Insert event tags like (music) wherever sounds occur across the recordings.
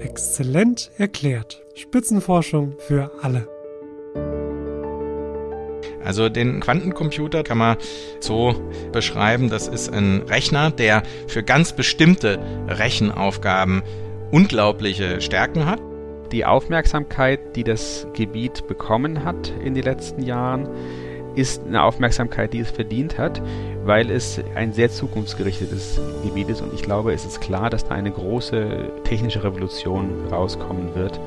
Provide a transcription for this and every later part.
Exzellent erklärt. Spitzenforschung für alle. Also den Quantencomputer kann man so beschreiben, das ist ein Rechner, der für ganz bestimmte Rechenaufgaben unglaubliche Stärken hat. Die Aufmerksamkeit, die das Gebiet bekommen hat in den letzten Jahren, ist eine Aufmerksamkeit, die es verdient hat, weil es ein sehr zukunftsgerichtetes Gebiet ist und ich glaube, es ist klar, dass da eine große technische Revolution rauskommen wird.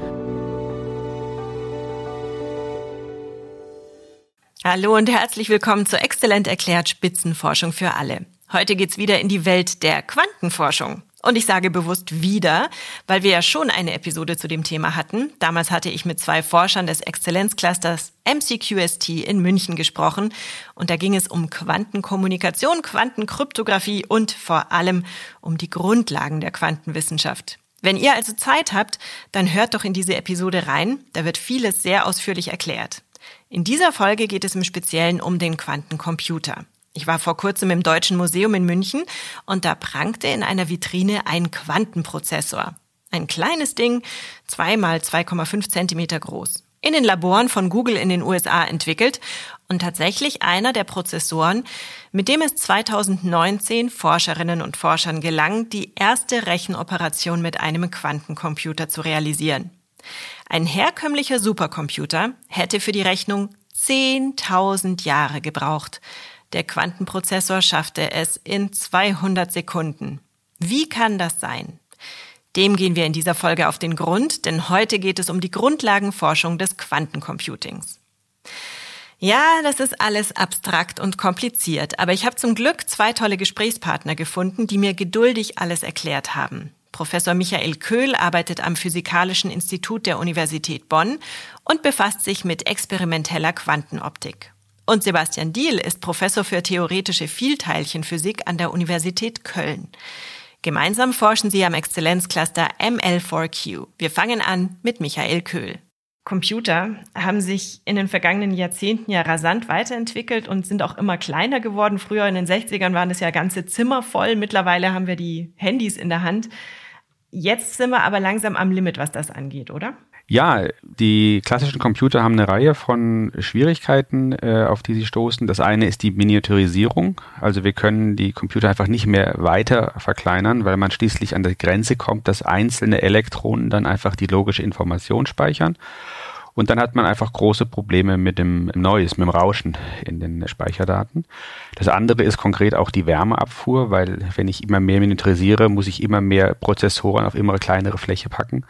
Hallo und herzlich willkommen zu Exzellent erklärt Spitzenforschung für alle. Heute geht's wieder in die Welt der Quantenforschung. Und ich sage bewusst wieder, weil wir ja schon eine Episode zu dem Thema hatten. Damals hatte ich mit zwei Forschern des Exzellenzclusters MCQST in München gesprochen. Und da ging es um Quantenkommunikation, Quantenkryptographie und vor allem um die Grundlagen der Quantenwissenschaft. Wenn ihr also Zeit habt, dann hört doch in diese Episode rein. Da wird vieles sehr ausführlich erklärt. In dieser Folge geht es im Speziellen um den Quantencomputer. Ich war vor kurzem im Deutschen Museum in München und da prangte in einer Vitrine ein Quantenprozessor. Ein kleines Ding, zwei mal 2,5 Zentimeter groß. In den Laboren von Google in den USA entwickelt und tatsächlich einer der Prozessoren, mit dem es 2019 Forscherinnen und Forschern gelang, die erste Rechenoperation mit einem Quantencomputer zu realisieren. Ein herkömmlicher Supercomputer hätte für die Rechnung 10.000 Jahre gebraucht. Der Quantenprozessor schaffte es in 200 Sekunden. Wie kann das sein? Dem gehen wir in dieser Folge auf den Grund, denn heute geht es um die Grundlagenforschung des Quantencomputings. Ja, das ist alles abstrakt und kompliziert, aber ich habe zum Glück zwei tolle Gesprächspartner gefunden, die mir geduldig alles erklärt haben. Professor Michael Köhl arbeitet am Physikalischen Institut der Universität Bonn und befasst sich mit experimenteller Quantenoptik. Und Sebastian Diehl ist Professor für theoretische Vielteilchenphysik an der Universität Köln. Gemeinsam forschen sie am Exzellenzcluster ML4Q. Wir fangen an mit Michael Köhl. Computer haben sich in den vergangenen Jahrzehnten ja rasant weiterentwickelt und sind auch immer kleiner geworden. Früher in den 60ern waren es ja ganze Zimmer voll. Mittlerweile haben wir die Handys in der Hand. Jetzt sind wir aber langsam am Limit, was das angeht, oder? Ja, die klassischen Computer haben eine Reihe von Schwierigkeiten, äh, auf die sie stoßen. Das eine ist die Miniaturisierung. Also wir können die Computer einfach nicht mehr weiter verkleinern, weil man schließlich an der Grenze kommt, dass einzelne Elektronen dann einfach die logische Information speichern. Und dann hat man einfach große Probleme mit dem Noise, mit dem Rauschen in den Speicherdaten. Das andere ist konkret auch die Wärmeabfuhr, weil wenn ich immer mehr miniaturisiere, muss ich immer mehr Prozessoren auf immer kleinere Fläche packen.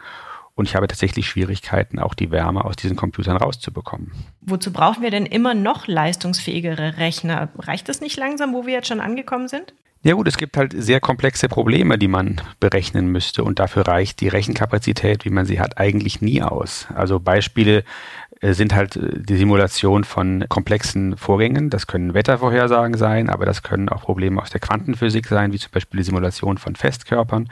Und ich habe tatsächlich Schwierigkeiten, auch die Wärme aus diesen Computern rauszubekommen. Wozu brauchen wir denn immer noch leistungsfähigere Rechner? Reicht das nicht langsam, wo wir jetzt schon angekommen sind? Ja gut, es gibt halt sehr komplexe Probleme, die man berechnen müsste und dafür reicht die Rechenkapazität, wie man sie hat, eigentlich nie aus. Also Beispiele äh, sind halt äh, die Simulation von komplexen Vorgängen. Das können Wettervorhersagen sein, aber das können auch Probleme aus der Quantenphysik sein, wie zum Beispiel die Simulation von Festkörpern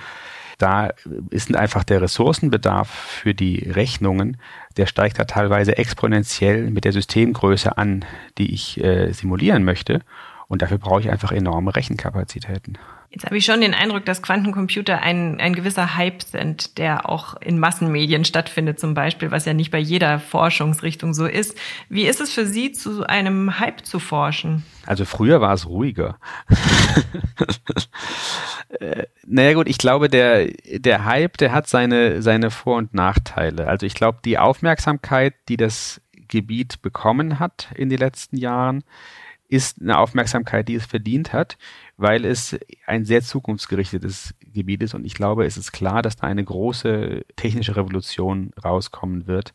da ist einfach der Ressourcenbedarf für die Rechnungen, der steigt da teilweise exponentiell mit der Systemgröße an, die ich äh, simulieren möchte. Und dafür brauche ich einfach enorme Rechenkapazitäten. Jetzt habe ich schon den Eindruck, dass Quantencomputer ein, ein gewisser Hype sind, der auch in Massenmedien stattfindet zum Beispiel, was ja nicht bei jeder Forschungsrichtung so ist. Wie ist es für Sie, zu einem Hype zu forschen? Also früher war es ruhiger. (laughs) äh, naja gut, ich glaube, der, der Hype, der hat seine, seine Vor- und Nachteile. Also ich glaube, die Aufmerksamkeit, die das Gebiet bekommen hat in den letzten Jahren, ist eine Aufmerksamkeit, die es verdient hat, weil es ein sehr zukunftsgerichtetes Gebiet ist und ich glaube, es ist klar, dass da eine große technische Revolution rauskommen wird,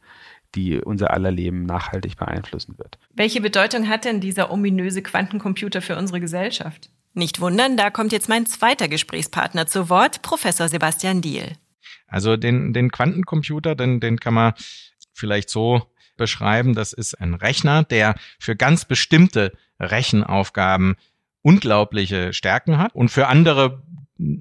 die unser aller Leben nachhaltig beeinflussen wird. Welche Bedeutung hat denn dieser ominöse Quantencomputer für unsere Gesellschaft? Nicht wundern, da kommt jetzt mein zweiter Gesprächspartner zu Wort, Professor Sebastian Diehl. Also den, den Quantencomputer, den, den kann man vielleicht so beschreiben, das ist ein Rechner, der für ganz bestimmte Rechenaufgaben unglaubliche Stärken hat und für andere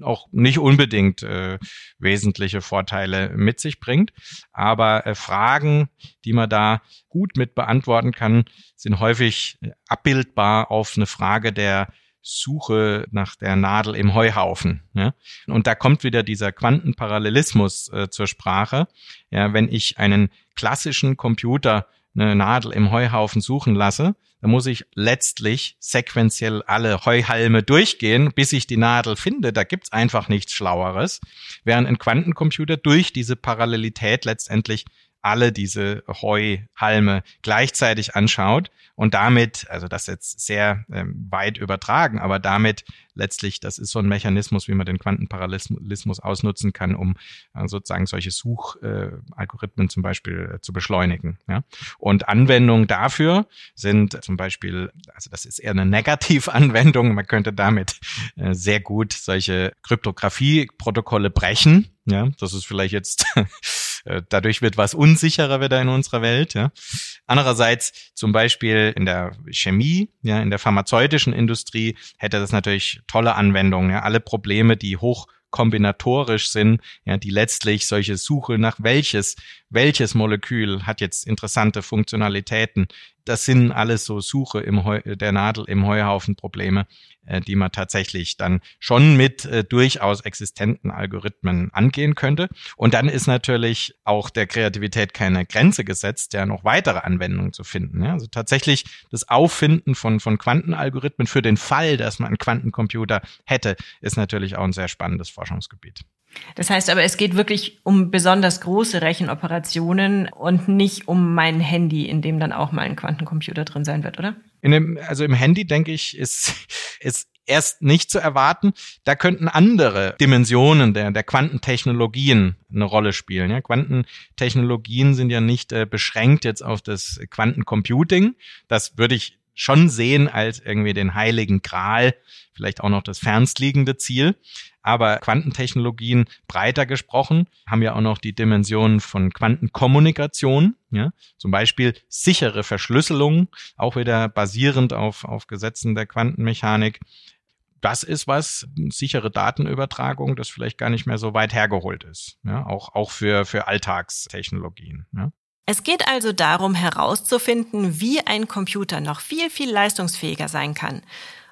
auch nicht unbedingt äh, wesentliche Vorteile mit sich bringt. Aber äh, Fragen, die man da gut mit beantworten kann, sind häufig abbildbar auf eine Frage der Suche nach der Nadel im Heuhaufen. Ja? Und da kommt wieder dieser Quantenparallelismus äh, zur Sprache. Ja, wenn ich einen klassischen Computer eine Nadel im Heuhaufen suchen lasse, dann muss ich letztlich sequenziell alle Heuhalme durchgehen, bis ich die Nadel finde. Da gibt's einfach nichts Schlaueres. Während ein Quantencomputer durch diese Parallelität letztendlich alle diese Heuhalme gleichzeitig anschaut und damit, also das jetzt sehr ähm, weit übertragen, aber damit letztlich, das ist so ein Mechanismus, wie man den Quantenparallelismus ausnutzen kann, um äh, sozusagen solche Suchalgorithmen äh, zum Beispiel äh, zu beschleunigen. Ja? Und Anwendungen dafür sind zum Beispiel, also das ist eher eine Negativanwendung, man könnte damit äh, sehr gut solche Kryptographie-Protokolle brechen. Ja, das ist vielleicht jetzt dadurch wird was unsicherer wieder in unserer Welt. Ja. Andererseits zum Beispiel in der Chemie, ja, in der pharmazeutischen Industrie hätte das natürlich tolle Anwendungen. Ja. Alle Probleme, die hoch kombinatorisch sind, ja, die letztlich solche Suche nach welches, welches Molekül hat jetzt interessante Funktionalitäten. Das sind alles so Suche im Heu, der Nadel im Heuhaufen Probleme, äh, die man tatsächlich dann schon mit äh, durchaus existenten Algorithmen angehen könnte. Und dann ist natürlich auch der Kreativität keine Grenze gesetzt, ja noch weitere Anwendungen zu finden. Ja? Also tatsächlich das Auffinden von, von Quantenalgorithmen für den Fall, dass man einen Quantencomputer hätte, ist natürlich auch ein sehr spannendes Forschungsgebiet. Das heißt aber, es geht wirklich um besonders große Rechenoperationen und nicht um mein Handy, in dem dann auch mal ein Quantencomputer drin sein wird, oder? Dem, also im Handy, denke ich, ist, (laughs) ist erst nicht zu erwarten. Da könnten andere Dimensionen der, der Quantentechnologien eine Rolle spielen. Ja, Quantentechnologien sind ja nicht äh, beschränkt jetzt auf das Quantencomputing. Das würde ich schon sehen als irgendwie den heiligen Gral, vielleicht auch noch das fernstliegende Ziel. Aber Quantentechnologien breiter gesprochen haben ja auch noch die Dimensionen von Quantenkommunikation, ja, zum Beispiel sichere Verschlüsselung, auch wieder basierend auf, auf Gesetzen der Quantenmechanik. Das ist was, sichere Datenübertragung, das vielleicht gar nicht mehr so weit hergeholt ist, ja, auch, auch für, für Alltagstechnologien. Ja. Es geht also darum herauszufinden, wie ein Computer noch viel, viel leistungsfähiger sein kann.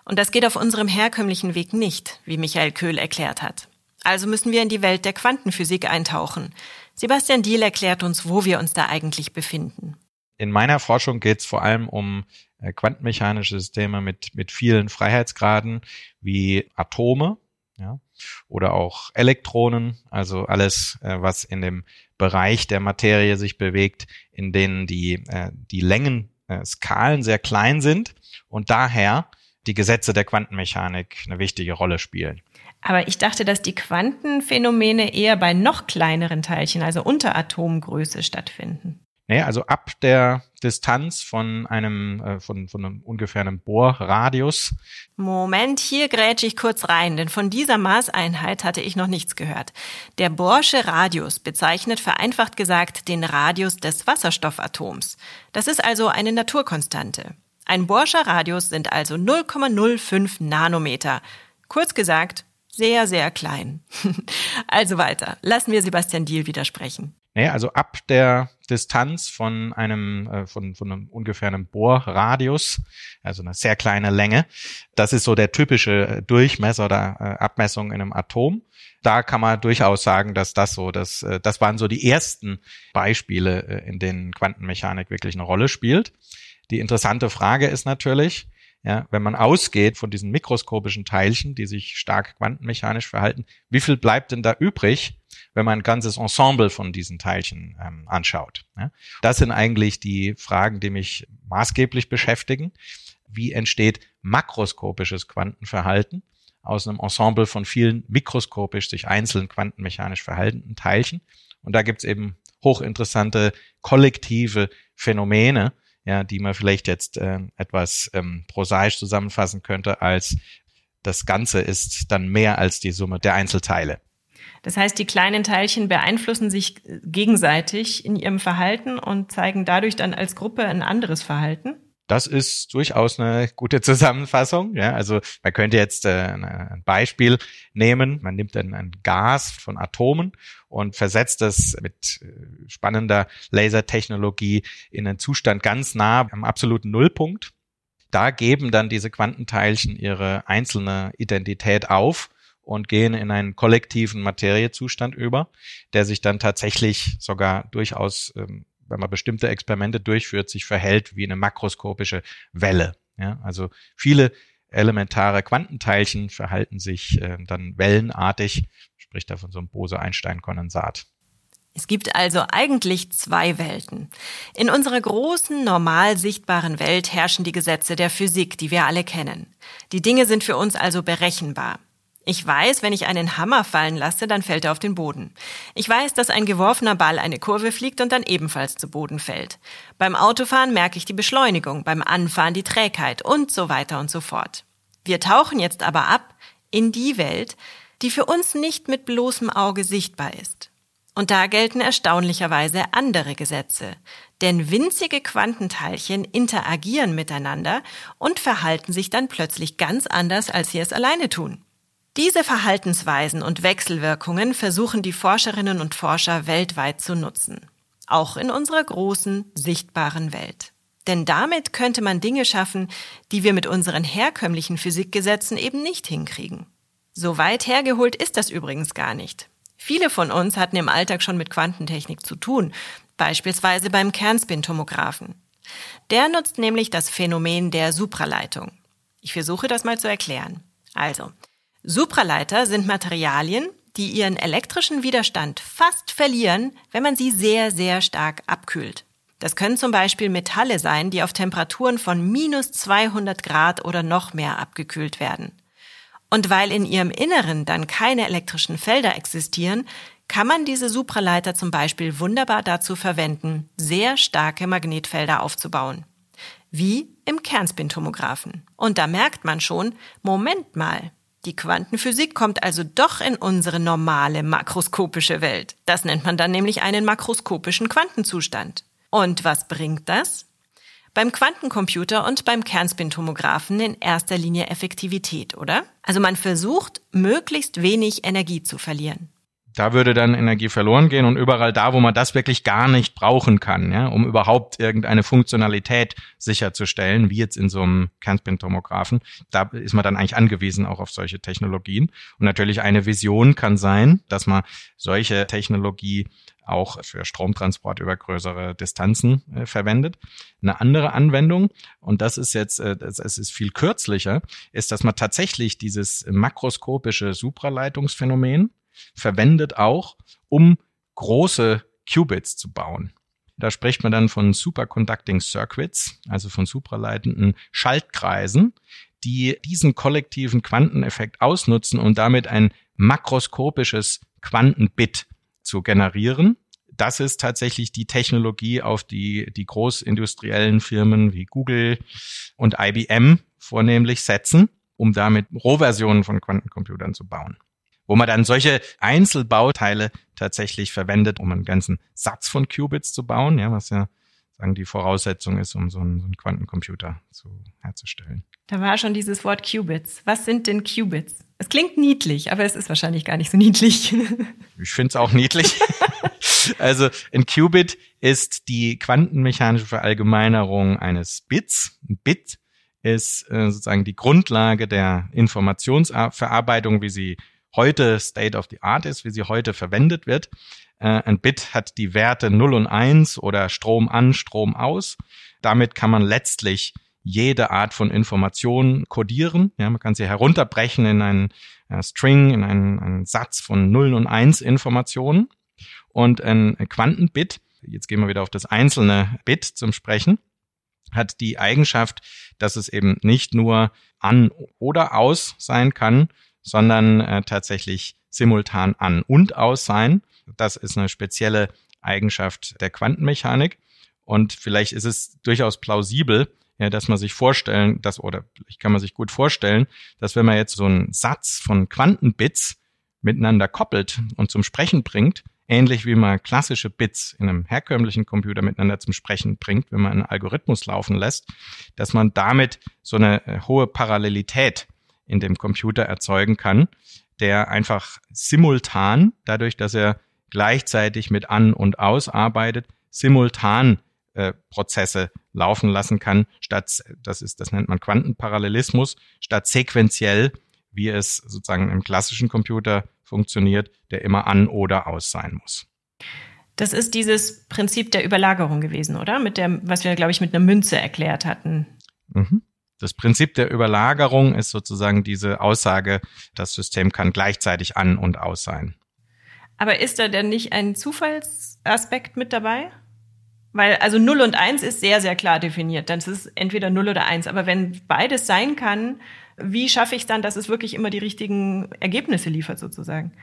Und das geht auf unserem herkömmlichen Weg nicht, wie Michael Köhl erklärt hat. Also müssen wir in die Welt der Quantenphysik eintauchen. Sebastian Diel erklärt uns, wo wir uns da eigentlich befinden. In meiner Forschung geht es vor allem um äh, quantenmechanische Systeme mit, mit vielen Freiheitsgraden wie Atome ja, oder auch Elektronen, also alles, äh, was in dem Bereich der Materie sich bewegt, in denen die, äh, die Längenskalen sehr klein sind und daher die Gesetze der Quantenmechanik eine wichtige Rolle spielen. Aber ich dachte, dass die Quantenphänomene eher bei noch kleineren Teilchen, also unter Atomgröße, stattfinden. Nee, also ab der Distanz von einem, äh, von, von einem ungefähr einem Bohrradius. Moment, hier grätsche ich kurz rein, denn von dieser Maßeinheit hatte ich noch nichts gehört. Der Bohrsche Radius bezeichnet vereinfacht gesagt den Radius des Wasserstoffatoms. Das ist also eine Naturkonstante. Ein Bohrscher Radius sind also 0,05 Nanometer. Kurz gesagt, sehr, sehr klein. (laughs) also weiter. Lassen wir Sebastian Diel widersprechen. Nee, also ab der Distanz von einem, äh, von, von einem ungefähr einem Bohrradius, also eine sehr kleine Länge, das ist so der typische Durchmesser oder äh, Abmessung in einem Atom. Da kann man durchaus sagen, dass das so, das, äh, das waren so die ersten Beispiele, äh, in denen Quantenmechanik wirklich eine Rolle spielt. Die interessante Frage ist natürlich, ja, wenn man ausgeht von diesen mikroskopischen Teilchen, die sich stark quantenmechanisch verhalten, wie viel bleibt denn da übrig, wenn man ein ganzes Ensemble von diesen Teilchen ähm, anschaut? Ja? Das sind eigentlich die Fragen, die mich maßgeblich beschäftigen. Wie entsteht makroskopisches Quantenverhalten aus einem Ensemble von vielen mikroskopisch sich einzeln quantenmechanisch verhaltenden Teilchen? Und da gibt's eben hochinteressante kollektive Phänomene, ja, die man vielleicht jetzt äh, etwas ähm, prosaisch zusammenfassen könnte als das Ganze ist dann mehr als die Summe der Einzelteile. Das heißt, die kleinen Teilchen beeinflussen sich gegenseitig in ihrem Verhalten und zeigen dadurch dann als Gruppe ein anderes Verhalten? Das ist durchaus eine gute Zusammenfassung. Ja, also man könnte jetzt äh, ein Beispiel nehmen. Man nimmt dann ein Gas von Atomen und versetzt es mit äh, spannender Lasertechnologie in einen Zustand ganz nah am absoluten Nullpunkt. da geben dann diese Quantenteilchen ihre einzelne Identität auf und gehen in einen kollektiven Materiezustand über, der sich dann tatsächlich sogar durchaus, ähm, wenn man bestimmte Experimente durchführt, sich verhält wie eine makroskopische Welle. Ja, also viele elementare Quantenteilchen verhalten sich äh, dann wellenartig, spricht da von so einem Bose-Einstein-Kondensat. Es gibt also eigentlich zwei Welten. In unserer großen, normal sichtbaren Welt herrschen die Gesetze der Physik, die wir alle kennen. Die Dinge sind für uns also berechenbar. Ich weiß, wenn ich einen Hammer fallen lasse, dann fällt er auf den Boden. Ich weiß, dass ein geworfener Ball eine Kurve fliegt und dann ebenfalls zu Boden fällt. Beim Autofahren merke ich die Beschleunigung, beim Anfahren die Trägheit und so weiter und so fort. Wir tauchen jetzt aber ab in die Welt, die für uns nicht mit bloßem Auge sichtbar ist. Und da gelten erstaunlicherweise andere Gesetze. Denn winzige Quantenteilchen interagieren miteinander und verhalten sich dann plötzlich ganz anders, als sie es alleine tun. Diese Verhaltensweisen und Wechselwirkungen versuchen die Forscherinnen und Forscher weltweit zu nutzen. Auch in unserer großen, sichtbaren Welt. Denn damit könnte man Dinge schaffen, die wir mit unseren herkömmlichen Physikgesetzen eben nicht hinkriegen. So weit hergeholt ist das übrigens gar nicht. Viele von uns hatten im Alltag schon mit Quantentechnik zu tun, beispielsweise beim Kernspintomographen. Der nutzt nämlich das Phänomen der Supraleitung. Ich versuche das mal zu erklären. Also, Supraleiter sind Materialien, die ihren elektrischen Widerstand fast verlieren, wenn man sie sehr, sehr stark abkühlt. Das können zum Beispiel Metalle sein, die auf Temperaturen von minus 200 Grad oder noch mehr abgekühlt werden. Und weil in ihrem Inneren dann keine elektrischen Felder existieren, kann man diese Supraleiter zum Beispiel wunderbar dazu verwenden, sehr starke Magnetfelder aufzubauen. Wie im Kernspintomographen. Und da merkt man schon, Moment mal, die Quantenphysik kommt also doch in unsere normale makroskopische Welt. Das nennt man dann nämlich einen makroskopischen Quantenzustand. Und was bringt das? Beim Quantencomputer und beim Kernspintomographen in erster Linie Effektivität, oder? Also man versucht, möglichst wenig Energie zu verlieren. Da würde dann Energie verloren gehen und überall da, wo man das wirklich gar nicht brauchen kann, ja, um überhaupt irgendeine Funktionalität sicherzustellen, wie jetzt in so einem Kernspintomographen, da ist man dann eigentlich angewiesen auch auf solche Technologien. Und natürlich eine Vision kann sein, dass man solche Technologie auch für Stromtransport über größere Distanzen äh, verwendet. Eine andere Anwendung, und das ist jetzt, äh, ist viel kürzlicher, ist, dass man tatsächlich dieses makroskopische Supraleitungsphänomen verwendet auch, um große Qubits zu bauen. Da spricht man dann von Superconducting Circuits, also von supraleitenden Schaltkreisen, die diesen kollektiven Quanteneffekt ausnutzen und damit ein makroskopisches Quantenbit zu generieren. Das ist tatsächlich die Technologie, auf die die großindustriellen Firmen wie Google und IBM vornehmlich setzen, um damit Rohversionen von Quantencomputern zu bauen. Wo man dann solche Einzelbauteile tatsächlich verwendet, um einen ganzen Satz von Qubits zu bauen, ja, was ja sagen die Voraussetzung ist, um so einen, so einen Quantencomputer zu herzustellen. Da war schon dieses Wort Qubits. Was sind denn Qubits? Es klingt niedlich, aber es ist wahrscheinlich gar nicht so niedlich. (laughs) Ich finde es auch niedlich. (laughs) also ein Qubit ist die quantenmechanische Verallgemeinerung eines Bits. Ein Bit ist äh, sozusagen die Grundlage der Informationsverarbeitung, wie sie heute State of the Art ist, wie sie heute verwendet wird. Äh, ein Bit hat die Werte 0 und 1 oder Strom an, Strom aus. Damit kann man letztlich jede Art von Information codieren. Ja, man kann sie herunterbrechen in einen äh, String, in einen, einen Satz von 0 und 1 Informationen. Und ein Quantenbit, jetzt gehen wir wieder auf das einzelne Bit zum Sprechen, hat die Eigenschaft, dass es eben nicht nur an oder aus sein kann, sondern äh, tatsächlich simultan an und aus sein. Das ist eine spezielle Eigenschaft der Quantenmechanik. Und vielleicht ist es durchaus plausibel, ja, dass man sich vorstellen, dass, oder ich kann man sich gut vorstellen, dass wenn man jetzt so einen Satz von Quantenbits miteinander koppelt und zum Sprechen bringt, ähnlich wie man klassische Bits in einem herkömmlichen Computer miteinander zum Sprechen bringt, wenn man einen Algorithmus laufen lässt, dass man damit so eine äh, hohe Parallelität in dem Computer erzeugen kann, der einfach simultan, dadurch, dass er gleichzeitig mit an und aus arbeitet, simultan äh, Prozesse laufen lassen kann, statt, das ist, das nennt man Quantenparallelismus, statt sequenziell, wie es sozusagen im klassischen Computer funktioniert, der immer an oder aus sein muss. Das ist dieses Prinzip der Überlagerung gewesen, oder? Mit dem, was wir, glaube ich, mit einer Münze erklärt hatten. Mhm. Das Prinzip der Überlagerung ist sozusagen diese Aussage, das System kann gleichzeitig an und aus sein. Aber ist da denn nicht ein Zufallsaspekt mit dabei? Weil also 0 und 1 ist sehr, sehr klar definiert. Dann ist es entweder 0 oder 1. Aber wenn beides sein kann, wie schaffe ich dann, dass es wirklich immer die richtigen Ergebnisse liefert sozusagen?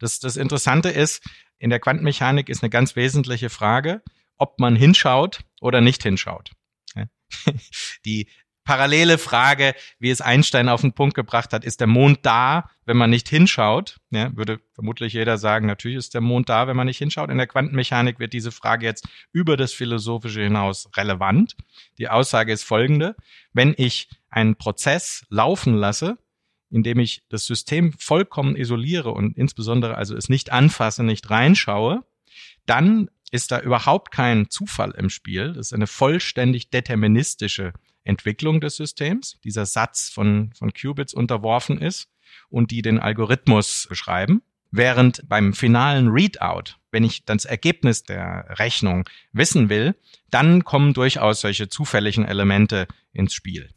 Das, das Interessante ist, in der Quantenmechanik ist eine ganz wesentliche Frage, ob man hinschaut oder nicht hinschaut. (laughs) Die parallele Frage, wie es Einstein auf den Punkt gebracht hat, ist der Mond da, wenn man nicht hinschaut? Ja, würde vermutlich jeder sagen, natürlich ist der Mond da, wenn man nicht hinschaut. In der Quantenmechanik wird diese Frage jetzt über das Philosophische hinaus relevant. Die Aussage ist folgende. Wenn ich einen Prozess laufen lasse, indem ich das System vollkommen isoliere und insbesondere also es nicht anfasse, nicht reinschaue, dann ist da überhaupt kein Zufall im Spiel. Das ist eine vollständig deterministische Entwicklung des Systems, dieser Satz von, von Qubits unterworfen ist und die den Algorithmus beschreiben. Während beim finalen Readout, wenn ich das Ergebnis der Rechnung wissen will, dann kommen durchaus solche zufälligen Elemente ins Spiel.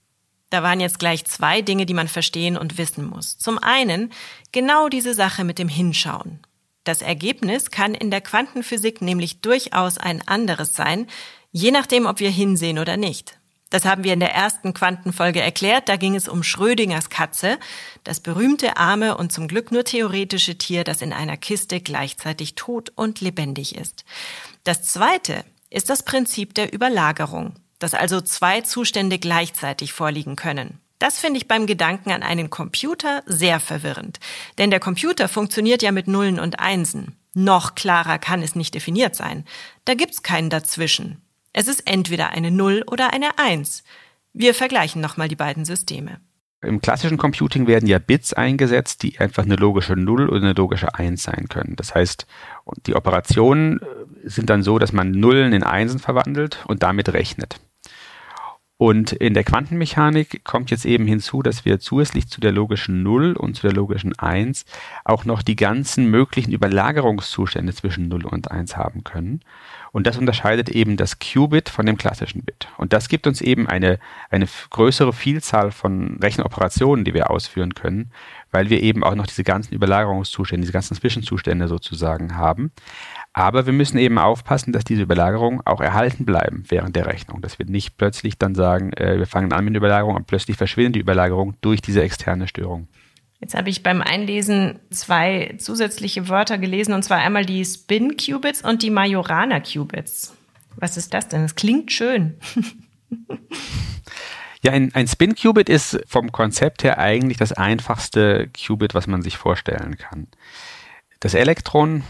Da waren jetzt gleich zwei Dinge, die man verstehen und wissen muss. Zum einen genau diese Sache mit dem Hinschauen. Das Ergebnis kann in der Quantenphysik nämlich durchaus ein anderes sein, je nachdem, ob wir hinsehen oder nicht. Das haben wir in der ersten Quantenfolge erklärt. Da ging es um Schrödingers Katze, das berühmte arme und zum Glück nur theoretische Tier, das in einer Kiste gleichzeitig tot und lebendig ist. Das zweite ist das Prinzip der Überlagerung, dass also zwei Zustände gleichzeitig vorliegen können. Das finde ich beim Gedanken an einen Computer sehr verwirrend. Denn der Computer funktioniert ja mit Nullen und Einsen. Noch klarer kann es nicht definiert sein. Da gibt's keinen dazwischen. Es ist entweder eine 0 oder eine 1. Wir vergleichen nochmal die beiden Systeme. Im klassischen Computing werden ja Bits eingesetzt, die einfach eine logische 0 oder eine logische 1 sein können. Das heißt, die Operationen äh, sind dann so, dass man Nullen in Einsen verwandelt und damit rechnet. Und in der Quantenmechanik kommt jetzt eben hinzu, dass wir zusätzlich zu der logischen 0 und zu der logischen 1 auch noch die ganzen möglichen Überlagerungszustände zwischen 0 und 1 haben können. Und das unterscheidet eben das Qubit von dem klassischen Bit. Und das gibt uns eben eine, eine größere Vielzahl von Rechenoperationen, die wir ausführen können, weil wir eben auch noch diese ganzen Überlagerungszustände, diese ganzen Zwischenzustände sozusagen haben. Aber wir müssen eben aufpassen, dass diese Überlagerungen auch erhalten bleiben während der Rechnung. Dass wir nicht plötzlich dann sagen, äh, wir fangen an mit der Überlagerung und plötzlich verschwindet die Überlagerung durch diese externe Störung. Jetzt habe ich beim Einlesen zwei zusätzliche Wörter gelesen, und zwar einmal die Spin-Qubits und die Majorana-Qubits. Was ist das denn? Das klingt schön. Ja, ein, ein Spin-Qubit ist vom Konzept her eigentlich das einfachste Qubit, was man sich vorstellen kann. Das Elektron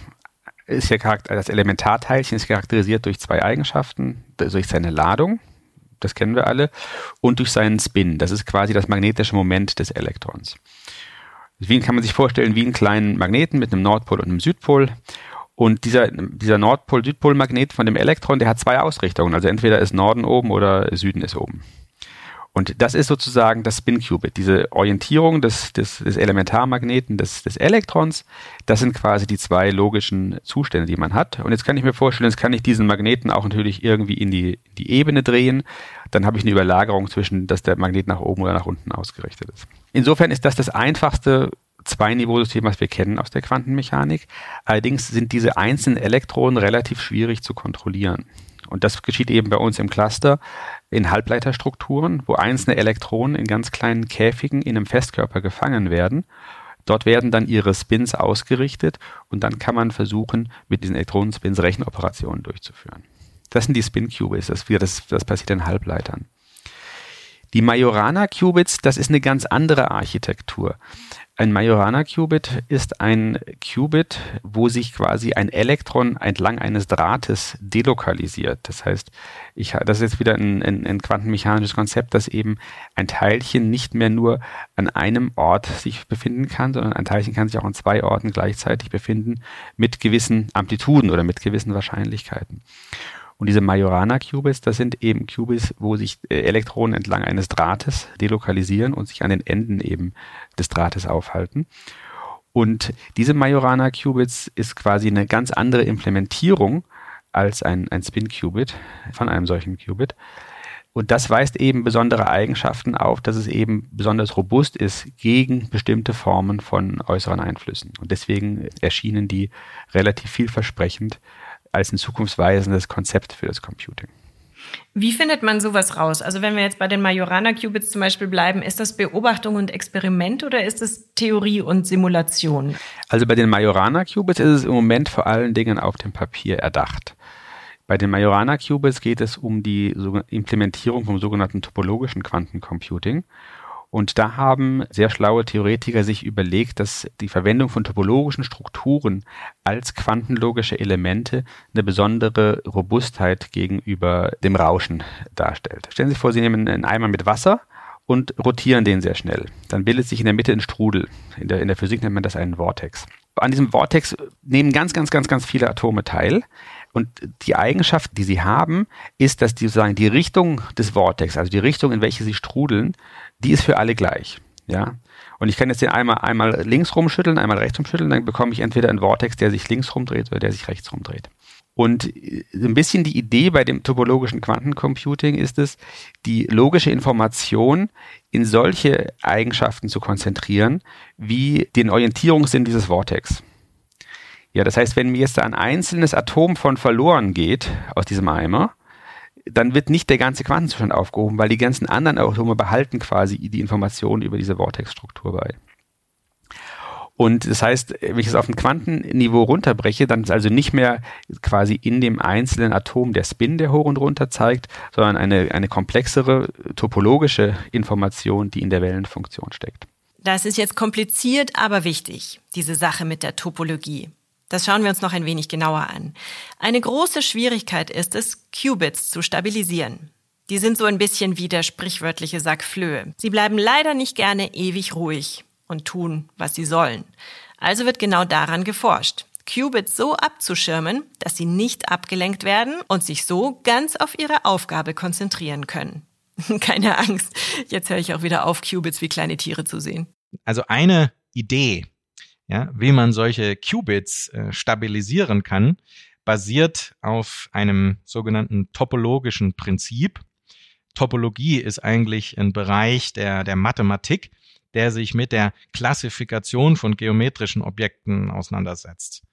ist ja das Elementarteilchen ist charakterisiert durch zwei Eigenschaften, durch seine Ladung, das kennen wir alle, und durch seinen Spin. Das ist quasi das magnetische Moment des Elektrons. Wien kann man sich vorstellen wie einen kleinen Magneten mit einem Nordpol und einem Südpol. Und dieser, dieser Nordpol-Südpol-Magnet von dem Elektron, der hat zwei Ausrichtungen. Also entweder ist Norden oben oder Süden ist oben. Und das ist sozusagen das Spin-Qubit, diese Orientierung des, des, des Elementarmagneten des, des Elektrons. Das sind quasi die zwei logischen Zustände, die man hat. Und jetzt kann ich mir vorstellen, jetzt kann ich diesen Magneten auch natürlich irgendwie in die, die Ebene drehen. Dann habe ich eine Überlagerung zwischen, dass der Magnet nach oben oder nach unten ausgerichtet ist. Insofern ist das das einfachste Zwei-Niveau-System, was wir kennen aus der Quantenmechanik. Allerdings sind diese einzelnen Elektronen relativ schwierig zu kontrollieren. Und das geschieht eben bei uns im Cluster in Halbleiterstrukturen, wo einzelne Elektronen in ganz kleinen Käfigen in einem Festkörper gefangen werden. Dort werden dann ihre Spins ausgerichtet und dann kann man versuchen, mit diesen Elektronenspins Rechenoperationen durchzuführen. Das sind die Spin-Qubits, das, das, das passiert in Halbleitern. Die Majorana-Qubits, das ist eine ganz andere Architektur. Ein Majorana-Qubit ist ein Qubit, wo sich quasi ein Elektron entlang eines Drahtes delokalisiert. Das heißt, ich, das ist jetzt wieder ein, ein, ein quantenmechanisches Konzept, dass eben ein Teilchen nicht mehr nur an einem Ort sich befinden kann, sondern ein Teilchen kann sich auch an zwei Orten gleichzeitig befinden mit gewissen Amplituden oder mit gewissen Wahrscheinlichkeiten. Und diese Majorana-Qubits, das sind eben Qubits, wo sich äh, Elektronen entlang eines Drahtes delokalisieren und sich an den Enden eben des Drahtes aufhalten. Und diese Majorana-Qubits ist quasi eine ganz andere Implementierung als ein, ein Spin-Qubit von einem solchen Qubit. Und das weist eben besondere Eigenschaften auf, dass es eben besonders robust ist gegen bestimmte Formen von äußeren Einflüssen. Und deswegen erschienen die relativ vielversprechend als ein zukunftsweisendes Konzept für das Computing. Wie findet man sowas raus? Also wenn wir jetzt bei den Majorana-Qubits zum Beispiel bleiben, ist das Beobachtung und Experiment oder ist es Theorie und Simulation? Also bei den Majorana-Qubits ist es im Moment vor allen Dingen auf dem Papier erdacht. Bei den Majorana-Qubits geht es um die Implementierung vom sogenannten topologischen Quantencomputing. Und da haben sehr schlaue Theoretiker sich überlegt, dass die Verwendung von topologischen Strukturen als quantenlogische Elemente eine besondere Robustheit gegenüber dem Rauschen darstellt. Stellen Sie sich vor, Sie nehmen einen Eimer mit Wasser und rotieren den sehr schnell. Dann bildet sich in der Mitte ein Strudel. In der, in der Physik nennt man das einen Vortex. An diesem Vortex nehmen ganz, ganz, ganz, ganz viele Atome teil. Und die Eigenschaft, die sie haben, ist, dass die sozusagen die Richtung des Vortex, also die Richtung, in welche sie strudeln, die ist für alle gleich. Ja. Und ich kann jetzt den einmal, einmal links rumschütteln, einmal rechts rumschütteln, dann bekomme ich entweder einen Vortex, der sich links rumdreht oder der sich rechts rumdreht. Und ein bisschen die Idee bei dem topologischen Quantencomputing ist es, die logische Information in solche Eigenschaften zu konzentrieren, wie den Orientierungssinn dieses Vortex. Ja, das heißt, wenn mir jetzt ein einzelnes Atom von verloren geht aus diesem Eimer, dann wird nicht der ganze Quantenzustand aufgehoben, weil die ganzen anderen Atome behalten quasi die Informationen über diese Vortexstruktur bei. Und das heißt, wenn ich es auf ein Quantenniveau runterbreche, dann ist also nicht mehr quasi in dem einzelnen Atom der Spin, der hoch und runter zeigt, sondern eine, eine komplexere topologische Information, die in der Wellenfunktion steckt. Das ist jetzt kompliziert, aber wichtig, diese Sache mit der Topologie. Das schauen wir uns noch ein wenig genauer an. Eine große Schwierigkeit ist es, Qubits zu stabilisieren. Die sind so ein bisschen wie der sprichwörtliche Sack Flöhe. Sie bleiben leider nicht gerne ewig ruhig und tun, was sie sollen. Also wird genau daran geforscht. Qubits so abzuschirmen, dass sie nicht abgelenkt werden und sich so ganz auf ihre Aufgabe konzentrieren können. (laughs) Keine Angst, jetzt höre ich auch wieder auf, Qubits wie kleine Tiere zu sehen. Also eine Idee, ja, wie man solche Qubits äh, stabilisieren kann, basiert auf einem sogenannten topologischen Prinzip. Topologie ist eigentlich ein Bereich der, der Mathematik, der sich mit der Klassifikation von geometrischen Objekten auseinandersetzt.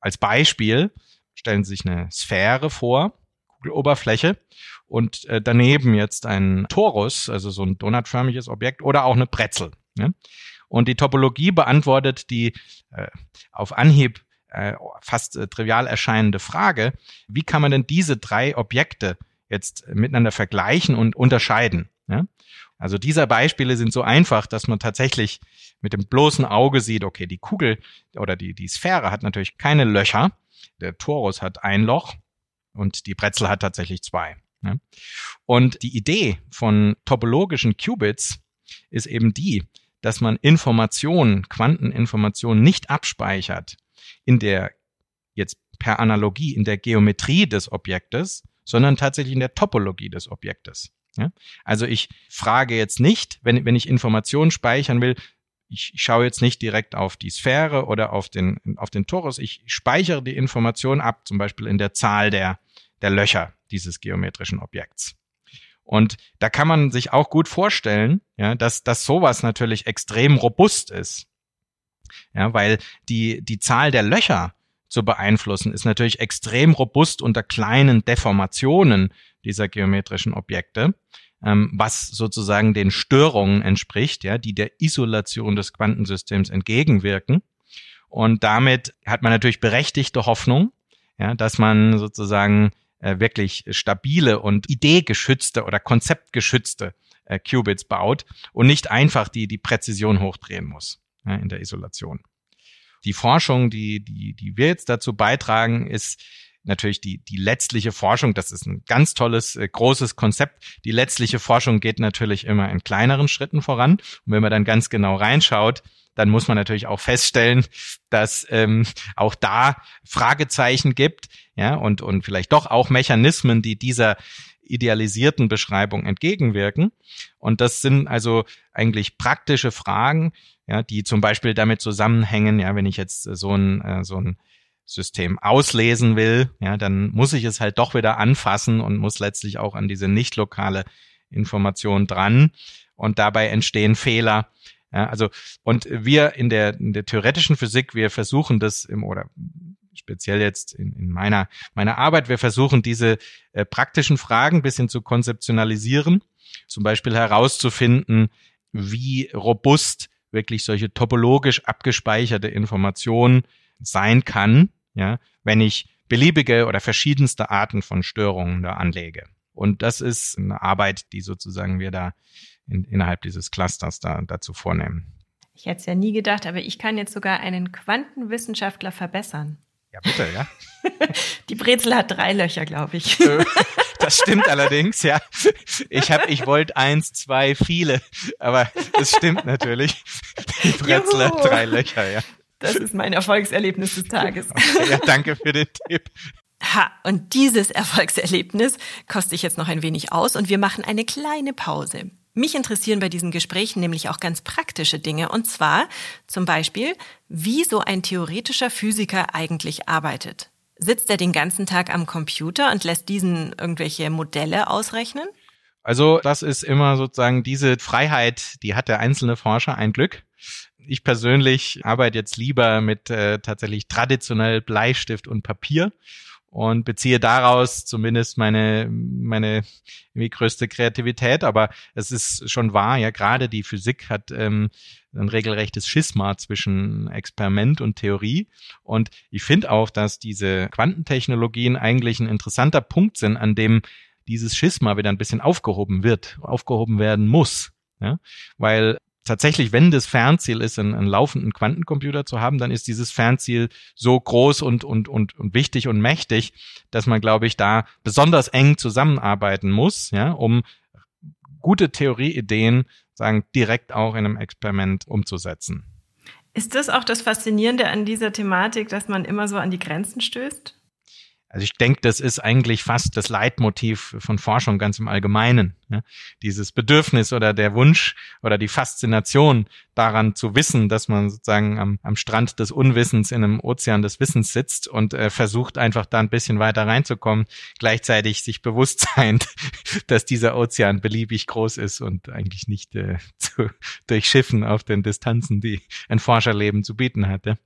Als Beispiel stellen Sie sich eine Sphäre vor, Kugeloberfläche, und äh, daneben jetzt ein Torus, also so ein donutförmiges Objekt, oder auch eine Brezel. Ne? Und die Topologie beantwortet die äh, auf Anhieb äh, fast äh, trivial erscheinende Frage, wie kann man denn diese drei Objekte jetzt miteinander vergleichen und unterscheiden? Ja? Also diese Beispiele sind so einfach, dass man tatsächlich mit dem bloßen Auge sieht, okay, die Kugel oder die, die Sphäre hat natürlich keine Löcher, der Torus hat ein Loch und die Brezel hat tatsächlich zwei. Ja? Und die Idee von topologischen Qubits ist eben die, dass man Informationen, Quanteninformationen nicht abspeichert in der jetzt per Analogie in der Geometrie des Objektes, sondern tatsächlich in der Topologie des Objektes. Ja? Also ich frage jetzt nicht, wenn, wenn ich Informationen speichern will, ich schaue jetzt nicht direkt auf die Sphäre oder auf den, auf den Torus, ich speichere die Information ab, zum Beispiel in der Zahl der, der Löcher dieses geometrischen Objekts. Und da kann man sich auch gut vorstellen, ja, dass, dass sowas natürlich extrem robust ist. Ja, weil die, die Zahl der Löcher zu beeinflussen ist natürlich extrem robust unter kleinen Deformationen dieser geometrischen Objekte, ähm, was sozusagen den Störungen entspricht, ja, die der Isolation des Quantensystems entgegenwirken. Und damit hat man natürlich berechtigte Hoffnung, ja, dass man sozusagen wirklich stabile und ideegeschützte oder konzeptgeschützte äh, Qubits baut und nicht einfach die, die Präzision hochdrehen muss in der Isolation. Die Forschung, die, die, die wir jetzt dazu beitragen, ist natürlich die, die letztliche Forschung. Das ist ein ganz tolles, äh, großes Konzept. Die letztliche Forschung geht natürlich immer in kleineren Schritten voran. Und wenn man dann ganz genau reinschaut, dann muss man natürlich auch feststellen, dass ähm, auch da Fragezeichen gibt, ja, und, und vielleicht doch auch Mechanismen, die dieser idealisierten Beschreibung entgegenwirken. Und das sind also eigentlich praktische Fragen, ja, die zum Beispiel damit zusammenhängen, ja, wenn ich jetzt so ein, äh, so ein System auslesen will, ja, dann muss ich es halt doch wieder anfassen und muss letztlich auch an diese nicht lokale Information dran. Und dabei entstehen Fehler. Ja, also, und wir in der, in der theoretischen Physik, wir versuchen das im, oder speziell jetzt in, in meiner, meiner Arbeit, wir versuchen diese äh, praktischen Fragen bisschen zu konzeptionalisieren, zum Beispiel herauszufinden, wie robust wirklich solche topologisch abgespeicherte Information sein kann, ja, wenn ich beliebige oder verschiedenste Arten von Störungen da anlege. Und das ist eine Arbeit, die sozusagen wir da in, innerhalb dieses Clusters da dazu vornehmen. Ich hätte es ja nie gedacht, aber ich kann jetzt sogar einen Quantenwissenschaftler verbessern. Ja, bitte, ja. (laughs) Die Brezel hat drei Löcher, glaube ich. Das stimmt allerdings, ja. Ich habe, ich wollte eins, zwei, viele, aber es stimmt natürlich. Die Brezel hat drei Löcher, ja. Das ist mein Erfolgserlebnis des Tages. Okay, ja, danke für den Tipp. Ha, und dieses Erfolgserlebnis koste ich jetzt noch ein wenig aus und wir machen eine kleine Pause. Mich interessieren bei diesen Gesprächen nämlich auch ganz praktische Dinge und zwar zum Beispiel, wie so ein theoretischer Physiker eigentlich arbeitet. Sitzt er den ganzen Tag am Computer und lässt diesen irgendwelche Modelle ausrechnen? Also das ist immer sozusagen diese Freiheit, die hat der einzelne Forscher ein Glück. Ich persönlich arbeite jetzt lieber mit äh, tatsächlich traditionell Bleistift und Papier und beziehe daraus zumindest meine, meine größte Kreativität. Aber es ist schon wahr, ja, gerade die Physik hat ähm, ein regelrechtes Schisma zwischen Experiment und Theorie. Und ich finde auch, dass diese Quantentechnologien eigentlich ein interessanter Punkt sind, an dem dieses Schisma wieder ein bisschen aufgehoben wird, aufgehoben werden muss. Ja? Weil tatsächlich, wenn das Fernziel ist, einen, einen, laufenden Quantencomputer zu haben, dann ist dieses Fernziel so groß und, und, und, und wichtig und mächtig, dass man, glaube ich, da besonders eng zusammenarbeiten muss, ja, um gute Theorieideen sagen, direkt auch in einem Experiment umzusetzen. Ist das auch das Faszinierende an dieser Thematik, dass man immer so an die Grenzen stößt? Also ich denke, das ist eigentlich fast das Leitmotiv von Forschung ganz im Allgemeinen. Ja? Dieses Bedürfnis oder der Wunsch oder die Faszination daran zu wissen, dass man sozusagen am, am Strand des Unwissens in einem Ozean des Wissens sitzt und äh, versucht einfach da ein bisschen weiter reinzukommen, gleichzeitig sich bewusst (laughs) sein, dass dieser Ozean beliebig groß ist und eigentlich nicht äh, (laughs) zu durchschiffen auf den Distanzen, die ein Forscherleben zu bieten hatte.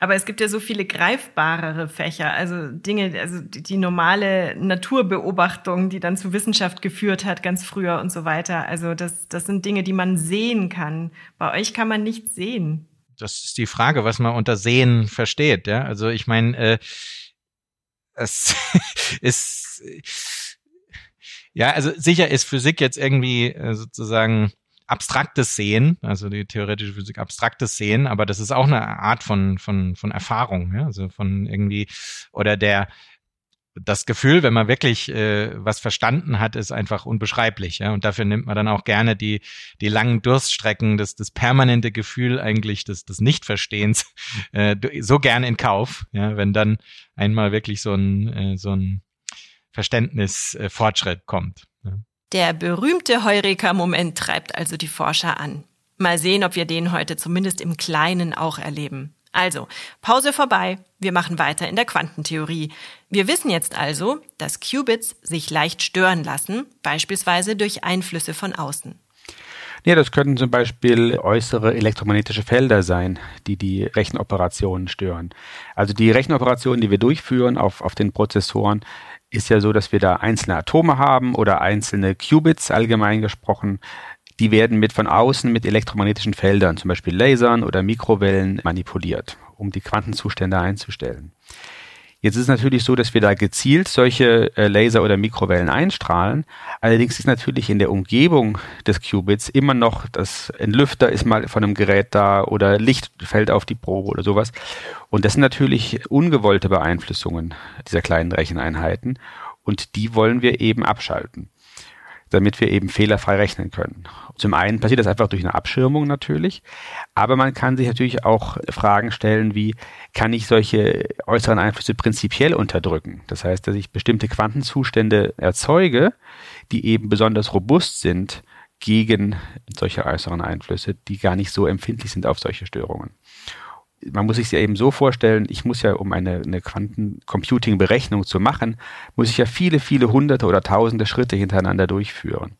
Aber es gibt ja so viele greifbarere Fächer, also Dinge, also die, die, normale Naturbeobachtung, die dann zu Wissenschaft geführt hat, ganz früher und so weiter. Also das, das sind Dinge, die man sehen kann. Bei euch kann man nicht sehen. Das ist die Frage, was man unter Sehen versteht. Ja, also ich meine, äh, es (laughs) ist ja, also sicher ist Physik jetzt irgendwie äh, sozusagen abstraktes Sehen, also die theoretische Physik abstraktes Sehen, aber das ist auch eine Art von, von, von Erfahrung, ja? also von irgendwie, oder der, das Gefühl, wenn man wirklich äh, was verstanden hat, ist einfach unbeschreiblich. Ja? Und dafür nimmt man dann auch gerne die, die langen Durststrecken, das, das permanente Gefühl eigentlich des, des Nichtverstehens (laughs) äh, so gern in Kauf, ja? wenn dann einmal wirklich so ein, äh, so ein Verständnisfortschritt äh, kommt. Der berühmte Heureka-Moment treibt also die Forscher an. Mal sehen, ob wir den heute zumindest im Kleinen auch erleben. Also, Pause vorbei. Wir machen weiter in der Quantentheorie. Wir wissen jetzt also, dass Qubits sich leicht stören lassen, beispielsweise durch Einflüsse von außen. Ja, das könnten zum Beispiel äußere elektromagnetische Felder sein, die die Rechenoperationen stören. Also die Rechenoperationen, die wir durchführen auf, auf den Prozessoren, ist ja so, dass wir da einzelne Atome haben oder einzelne Qubits allgemein gesprochen. Die werden mit von außen mit elektromagnetischen Feldern, zum Beispiel Lasern oder Mikrowellen, manipuliert, um die Quantenzustände einzustellen. Jetzt ist es natürlich so, dass wir da gezielt solche äh, Laser oder Mikrowellen einstrahlen. Allerdings ist natürlich in der Umgebung des Qubits immer noch das ein Lüfter ist mal von einem Gerät da oder Licht fällt auf die Probe oder sowas. Und das sind natürlich ungewollte Beeinflussungen dieser kleinen Recheneinheiten und die wollen wir eben abschalten. Damit wir eben fehlerfrei rechnen können. Zum einen passiert das einfach durch eine Abschirmung natürlich, aber man kann sich natürlich auch Fragen stellen wie, kann ich solche äußeren Einflüsse prinzipiell unterdrücken? Das heißt, dass ich bestimmte Quantenzustände erzeuge, die eben besonders robust sind gegen solche äußeren Einflüsse, die gar nicht so empfindlich sind auf solche Störungen man muss sich ja eben so vorstellen, ich muss ja, um eine, eine Quantencomputing-Berechnung zu machen, muss ich ja viele, viele hunderte oder tausende Schritte hintereinander durchführen.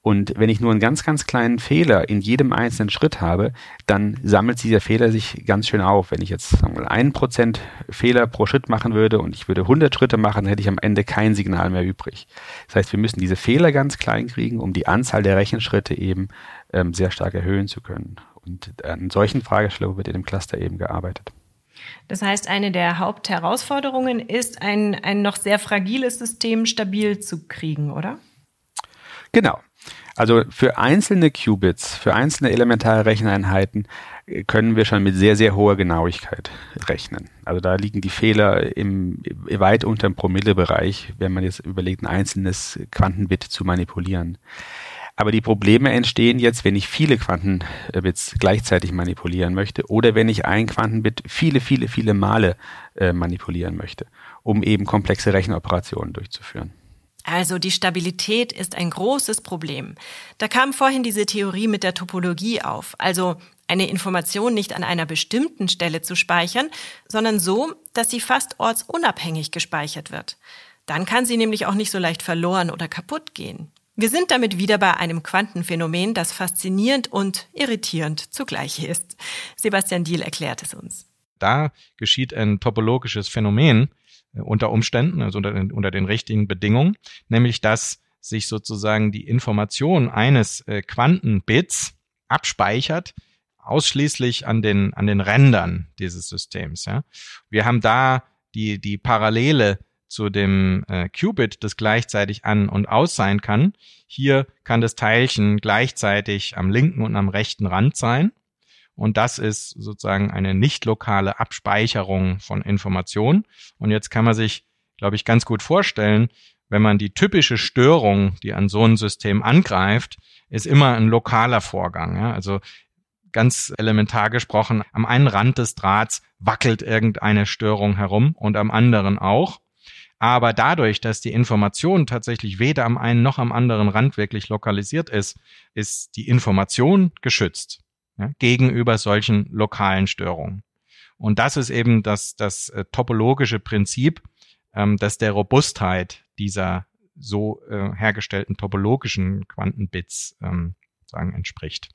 Und wenn ich nur einen ganz, ganz kleinen Fehler in jedem einzelnen Schritt habe, dann sammelt dieser Fehler sich ganz schön auf. Wenn ich jetzt sagen wir mal ein Prozent Fehler pro Schritt machen würde und ich würde 100 Schritte machen, dann hätte ich am Ende kein Signal mehr übrig. Das heißt, wir müssen diese Fehler ganz klein kriegen, um die Anzahl der Rechenschritte eben ähm, sehr stark erhöhen zu können. Und an solchen Fragestellungen wird in dem Cluster eben gearbeitet. Das heißt, eine der Hauptherausforderungen ist, ein, ein noch sehr fragiles System stabil zu kriegen, oder? Genau. Also für einzelne Qubits, für einzelne elementare Recheneinheiten äh, können wir schon mit sehr, sehr hoher Genauigkeit rechnen. Also da liegen die Fehler im, weit unter dem Promillebereich, wenn man jetzt überlegt, ein einzelnes Quantenbit zu manipulieren. Aber die Probleme entstehen jetzt, wenn ich viele Quantenbits gleichzeitig manipulieren möchte oder wenn ich ein Quantenbit viele, viele, viele Male äh, manipulieren möchte, um eben komplexe Rechenoperationen durchzuführen. Also die Stabilität ist ein großes Problem. Da kam vorhin diese Theorie mit der Topologie auf, also eine Information nicht an einer bestimmten Stelle zu speichern, sondern so, dass sie fast ortsunabhängig gespeichert wird. Dann kann sie nämlich auch nicht so leicht verloren oder kaputt gehen. Wir sind damit wieder bei einem Quantenphänomen, das faszinierend und irritierend zugleich ist. Sebastian Diel erklärt es uns. Da geschieht ein topologisches Phänomen äh, unter Umständen, also unter den, unter den richtigen Bedingungen, nämlich dass sich sozusagen die Information eines äh, Quantenbits abspeichert, ausschließlich an den, an den Rändern dieses Systems. Ja. Wir haben da die, die Parallele zu dem äh, Qubit, das gleichzeitig an und aus sein kann. Hier kann das Teilchen gleichzeitig am linken und am rechten Rand sein. Und das ist sozusagen eine nicht lokale Abspeicherung von Informationen. Und jetzt kann man sich, glaube ich, ganz gut vorstellen, wenn man die typische Störung, die an so ein System angreift, ist immer ein lokaler Vorgang. Ja? Also ganz elementar gesprochen, am einen Rand des Drahts wackelt irgendeine Störung herum und am anderen auch. Aber dadurch, dass die Information tatsächlich weder am einen noch am anderen Rand wirklich lokalisiert ist, ist die Information geschützt ja, gegenüber solchen lokalen Störungen. Und das ist eben das, das äh, topologische Prinzip, ähm, das der Robustheit dieser so äh, hergestellten topologischen Quantenbits ähm, sagen entspricht.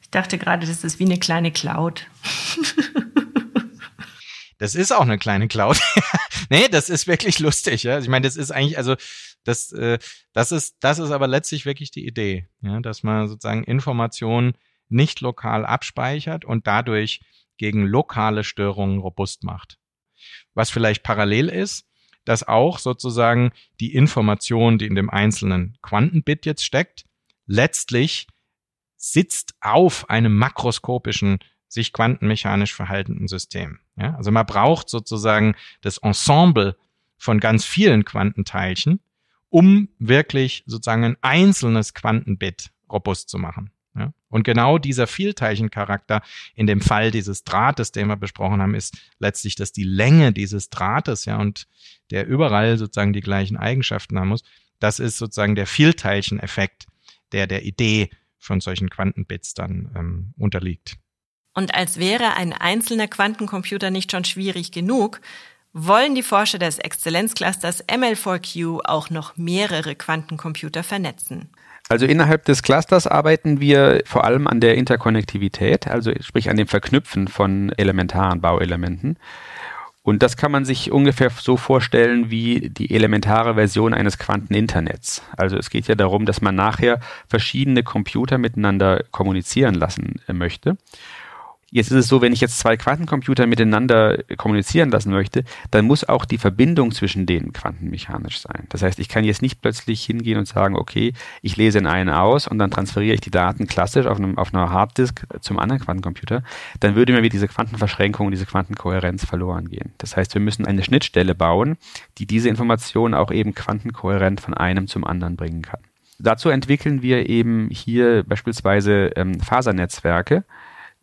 Ich dachte gerade, das ist wie eine kleine Cloud. (laughs) Das ist auch eine kleine Cloud. (laughs) nee, das ist wirklich lustig. Ja? Ich meine, das ist eigentlich, also das, äh, das ist, das ist aber letztlich wirklich die Idee, ja? dass man sozusagen Informationen nicht lokal abspeichert und dadurch gegen lokale Störungen robust macht. Was vielleicht parallel ist, dass auch sozusagen die Information, die in dem einzelnen Quantenbit jetzt steckt, letztlich sitzt auf einem makroskopischen sich quantenmechanisch verhaltenden System. Ja, also man braucht sozusagen das Ensemble von ganz vielen Quantenteilchen, um wirklich sozusagen ein einzelnes Quantenbit robust zu machen. Ja? Und genau dieser Vielteilchencharakter in dem Fall dieses Drahtes, den wir besprochen haben, ist letztlich, dass die Länge dieses Drahtes, ja, und der überall sozusagen die gleichen Eigenschaften haben muss, das ist sozusagen der Vielteilcheneffekt, der der Idee von solchen Quantenbits dann ähm, unterliegt. Und als wäre ein einzelner Quantencomputer nicht schon schwierig genug, wollen die Forscher des Exzellenzclusters ML4Q auch noch mehrere Quantencomputer vernetzen. Also innerhalb des Clusters arbeiten wir vor allem an der Interkonnektivität, also sprich an dem Verknüpfen von elementaren Bauelementen. Und das kann man sich ungefähr so vorstellen wie die elementare Version eines Quanteninternets. Also es geht ja darum, dass man nachher verschiedene Computer miteinander kommunizieren lassen möchte. Jetzt ist es so, wenn ich jetzt zwei Quantencomputer miteinander kommunizieren lassen möchte, dann muss auch die Verbindung zwischen denen quantenmechanisch sein. Das heißt, ich kann jetzt nicht plötzlich hingehen und sagen, okay, ich lese in einen aus und dann transferiere ich die Daten klassisch auf, einem, auf einer Harddisk zum anderen Quantencomputer. Dann würde mir diese Quantenverschränkung, diese Quantenkohärenz verloren gehen. Das heißt, wir müssen eine Schnittstelle bauen, die diese Information auch eben quantenkohärent von einem zum anderen bringen kann. Dazu entwickeln wir eben hier beispielsweise ähm, Fasernetzwerke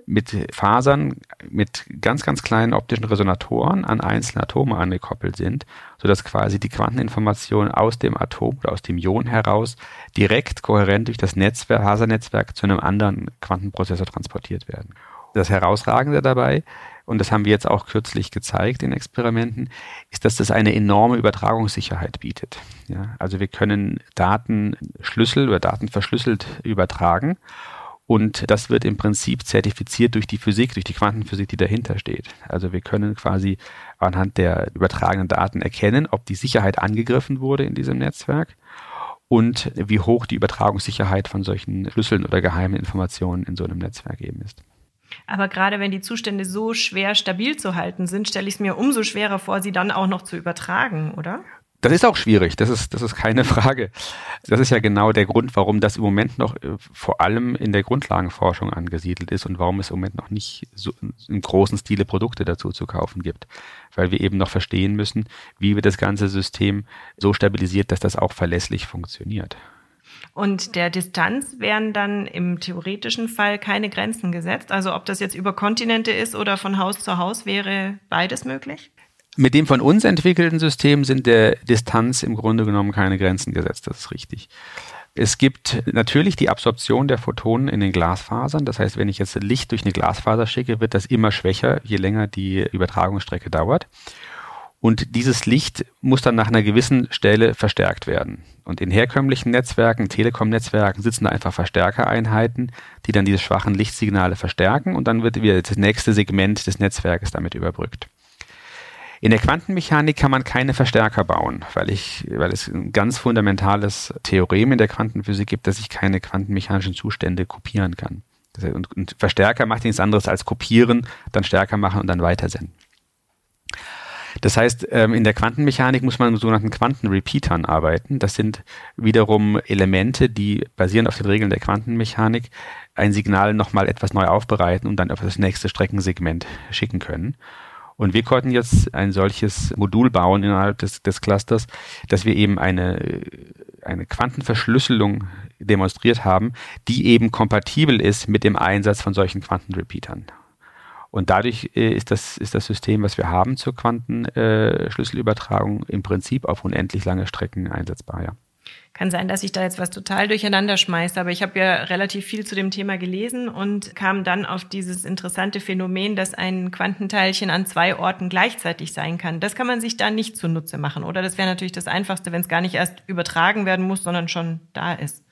mit Fasern mit ganz, ganz kleinen optischen Resonatoren an einzelne Atome angekoppelt sind, sodass quasi die Quanteninformation aus dem Atom oder aus dem Ion heraus direkt kohärent durch das Netzwerk, Fasernetzwerk zu einem anderen Quantenprozessor transportiert werden. Das Herausragende dabei, und das haben wir jetzt auch kürzlich gezeigt in Experimenten, ist, dass das eine enorme Übertragungssicherheit bietet. Ja, also wir können Daten Schlüssel oder Daten verschlüsselt übertragen und das wird im Prinzip zertifiziert durch die Physik, durch die Quantenphysik, die dahinter steht. Also wir können quasi anhand der übertragenen Daten erkennen, ob die Sicherheit angegriffen wurde in diesem Netzwerk und wie hoch die Übertragungssicherheit von solchen Schlüsseln oder geheimen Informationen in so einem Netzwerk eben ist. Aber gerade wenn die Zustände so schwer stabil zu halten sind, stelle ich es mir umso schwerer vor, sie dann auch noch zu übertragen, oder? Das ist auch schwierig, das ist, das ist keine (laughs) Frage. Das ist ja genau der Grund, warum das im Moment noch äh, vor allem in der Grundlagenforschung angesiedelt ist und warum es im Moment noch nicht so im großen Stile Produkte dazu zu kaufen gibt. Weil wir eben noch verstehen müssen, wie wird das ganze System so stabilisiert, dass das auch verlässlich funktioniert. Und der Distanz wären dann im theoretischen Fall keine Grenzen gesetzt. Also ob das jetzt über Kontinente ist oder von Haus zu Haus, wäre beides möglich? Mit dem von uns entwickelten System sind der Distanz im Grunde genommen keine Grenzen gesetzt. Das ist richtig. Es gibt natürlich die Absorption der Photonen in den Glasfasern. Das heißt, wenn ich jetzt Licht durch eine Glasfaser schicke, wird das immer schwächer, je länger die Übertragungsstrecke dauert. Und dieses Licht muss dann nach einer gewissen Stelle verstärkt werden. Und in herkömmlichen Netzwerken, Telekom-Netzwerken sitzen da einfach Verstärkereinheiten, die dann diese schwachen Lichtsignale verstärken und dann wird wieder das nächste Segment des Netzwerkes damit überbrückt. In der Quantenmechanik kann man keine Verstärker bauen, weil ich, weil es ein ganz fundamentales Theorem in der Quantenphysik gibt, dass ich keine quantenmechanischen Zustände kopieren kann. Und, und Verstärker macht nichts anderes als kopieren, dann stärker machen und dann weitersenden. Das heißt, ähm, in der Quantenmechanik muss man mit sogenannten Quantenrepeatern arbeiten. Das sind wiederum Elemente, die basierend auf den Regeln der Quantenmechanik ein Signal nochmal etwas neu aufbereiten und dann auf das nächste Streckensegment schicken können. Und wir konnten jetzt ein solches Modul bauen innerhalb des, des Clusters, dass wir eben eine, eine Quantenverschlüsselung demonstriert haben, die eben kompatibel ist mit dem Einsatz von solchen Quantenrepeatern. Und dadurch äh, ist, das, ist das System, was wir haben zur Quantenschlüsselübertragung, äh, im Prinzip auf unendlich lange Strecken einsetzbar, ja. Kann sein, dass ich da jetzt was total durcheinander schmeiße, aber ich habe ja relativ viel zu dem Thema gelesen und kam dann auf dieses interessante Phänomen, dass ein Quantenteilchen an zwei Orten gleichzeitig sein kann. Das kann man sich da nicht zunutze machen, oder? Das wäre natürlich das Einfachste, wenn es gar nicht erst übertragen werden muss, sondern schon da ist.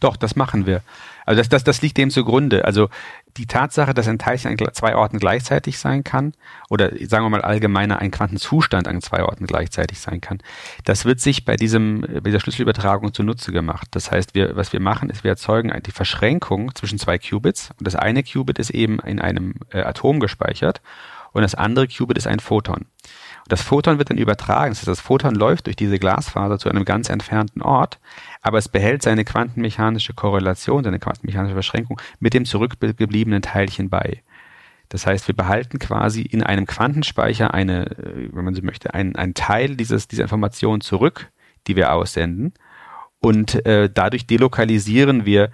Doch, das machen wir. Also das, das, das liegt dem zugrunde. Also die Tatsache, dass ein Teilchen an zwei Orten gleichzeitig sein kann, oder sagen wir mal allgemeiner ein Quantenzustand an zwei Orten gleichzeitig sein kann, das wird sich bei diesem, bei dieser Schlüsselübertragung zunutze gemacht. Das heißt, wir, was wir machen, ist, wir erzeugen die Verschränkung zwischen zwei Qubits. Und das eine Qubit ist eben in einem äh, Atom gespeichert und das andere Qubit ist ein Photon. Das Photon wird dann übertragen. Das heißt, das Photon läuft durch diese Glasfaser zu einem ganz entfernten Ort, aber es behält seine quantenmechanische Korrelation, seine quantenmechanische Verschränkung mit dem zurückgebliebenen Teilchen bei. Das heißt, wir behalten quasi in einem Quantenspeicher eine, äh, wenn man so möchte, einen, einen Teil dieses, dieser Information zurück, die wir aussenden. Und äh, dadurch delokalisieren wir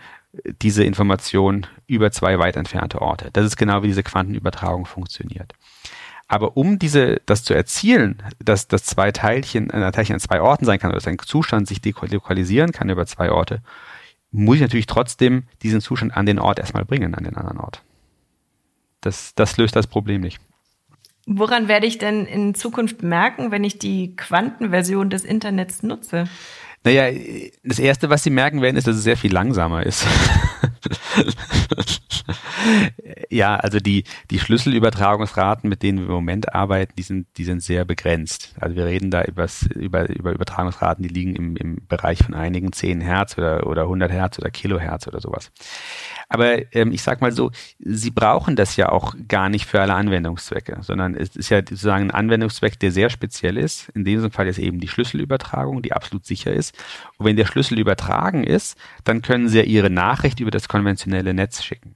diese Information über zwei weit entfernte Orte. Das ist genau wie diese Quantenübertragung funktioniert. Aber um diese, das zu erzielen, dass das zwei Teilchen, ein Teilchen an zwei Orten sein kann, oder dass ein Zustand sich delokalisieren kann über zwei Orte, muss ich natürlich trotzdem diesen Zustand an den Ort erstmal bringen, an den anderen Ort. Das, das löst das Problem nicht. Woran werde ich denn in Zukunft merken, wenn ich die Quantenversion des Internets nutze? Naja, das Erste, was Sie merken werden, ist, dass es sehr viel langsamer ist. (laughs) (laughs) ja, also die, die Schlüsselübertragungsraten, mit denen wir im Moment arbeiten, die sind, die sind sehr begrenzt. Also wir reden da übers, über, über Übertragungsraten, die liegen im, im Bereich von einigen 10 Hertz oder, oder 100 Hertz oder Kilohertz oder sowas. Aber ähm, ich sag mal so, Sie brauchen das ja auch gar nicht für alle Anwendungszwecke, sondern es ist ja sozusagen ein Anwendungszweck, der sehr speziell ist. In diesem Fall ist eben die Schlüsselübertragung, die absolut sicher ist. Und wenn der Schlüssel übertragen ist, dann können Sie ja Ihre Nachricht über das konventionelle Netz schicken